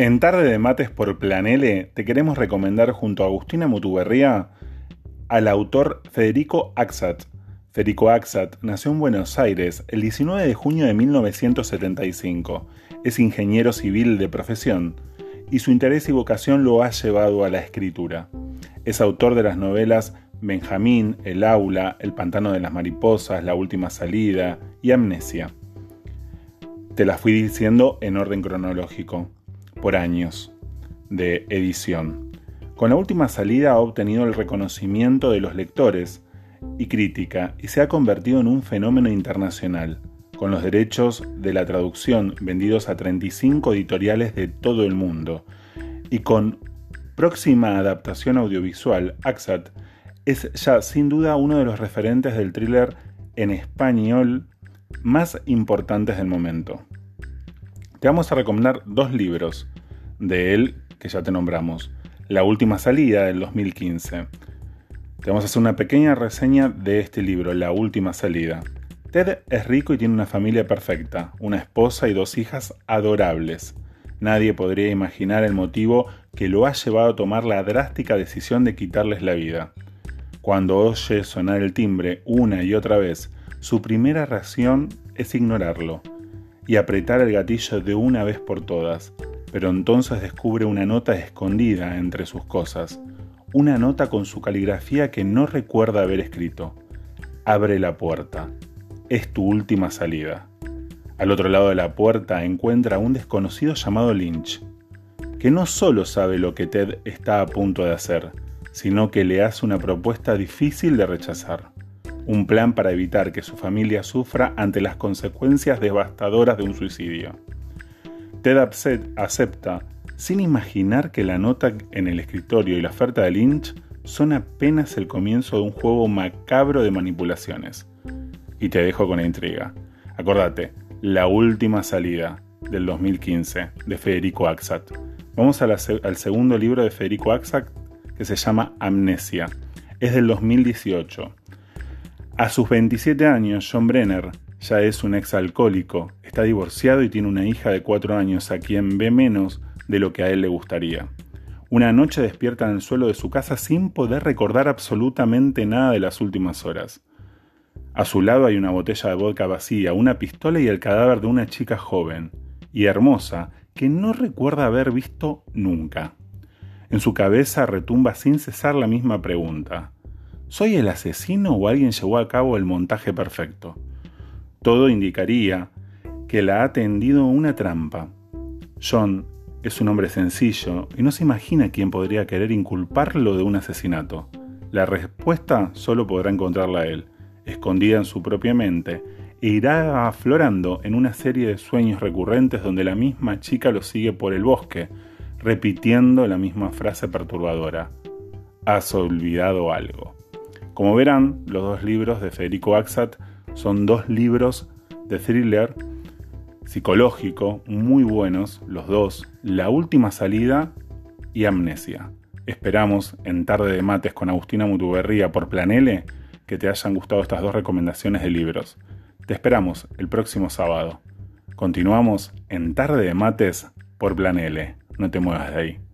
En Tarde de Mates por Planele te queremos recomendar junto a Agustina Mutuberría al autor Federico Axat. Federico Axat nació en Buenos Aires el 19 de junio de 1975. Es ingeniero civil de profesión y su interés y vocación lo ha llevado a la escritura. Es autor de las novelas Benjamín, El Aula, El Pantano de las Mariposas, La Última Salida y Amnesia. Te las fui diciendo en orden cronológico por años de edición. Con la última salida ha obtenido el reconocimiento de los lectores y crítica y se ha convertido en un fenómeno internacional, con los derechos de la traducción vendidos a 35 editoriales de todo el mundo y con próxima adaptación audiovisual, AXAT es ya sin duda uno de los referentes del thriller en español más importantes del momento. Te vamos a recomendar dos libros de él que ya te nombramos. La última salida del 2015. Te vamos a hacer una pequeña reseña de este libro, La última salida. Ted es rico y tiene una familia perfecta, una esposa y dos hijas adorables. Nadie podría imaginar el motivo que lo ha llevado a tomar la drástica decisión de quitarles la vida. Cuando oye sonar el timbre una y otra vez, su primera reacción es ignorarlo y apretar el gatillo de una vez por todas, pero entonces descubre una nota escondida entre sus cosas, una nota con su caligrafía que no recuerda haber escrito. Abre la puerta. Es tu última salida. Al otro lado de la puerta encuentra a un desconocido llamado Lynch, que no solo sabe lo que Ted está a punto de hacer, sino que le hace una propuesta difícil de rechazar un plan para evitar que su familia sufra ante las consecuencias devastadoras de un suicidio. Ted acepta, sin imaginar que la nota en el escritorio y la oferta de Lynch son apenas el comienzo de un juego macabro de manipulaciones. Y te dejo con la intriga. Acordate, La última salida del 2015 de Federico Axat. Vamos al segundo libro de Federico Axat que se llama Amnesia. Es del 2018 a sus 27 años, John Brenner ya es un ex alcohólico, está divorciado y tiene una hija de 4 años a quien ve menos de lo que a él le gustaría. Una noche despierta en el suelo de su casa sin poder recordar absolutamente nada de las últimas horas. A su lado hay una botella de vodka vacía, una pistola y el cadáver de una chica joven y hermosa que no recuerda haber visto nunca. En su cabeza retumba sin cesar la misma pregunta. ¿Soy el asesino o alguien llevó a cabo el montaje perfecto? Todo indicaría que la ha tendido una trampa. John es un hombre sencillo y no se imagina quién podría querer inculparlo de un asesinato. La respuesta solo podrá encontrarla él, escondida en su propia mente, e irá aflorando en una serie de sueños recurrentes donde la misma chica lo sigue por el bosque, repitiendo la misma frase perturbadora. Has olvidado algo. Como verán, los dos libros de Federico Axat son dos libros de thriller psicológico muy buenos, los dos, La Última Salida y Amnesia. Esperamos en Tarde de Mates con Agustina Mutuberría por Planele que te hayan gustado estas dos recomendaciones de libros. Te esperamos el próximo sábado. Continuamos en Tarde de Mates por Planele. No te muevas de ahí.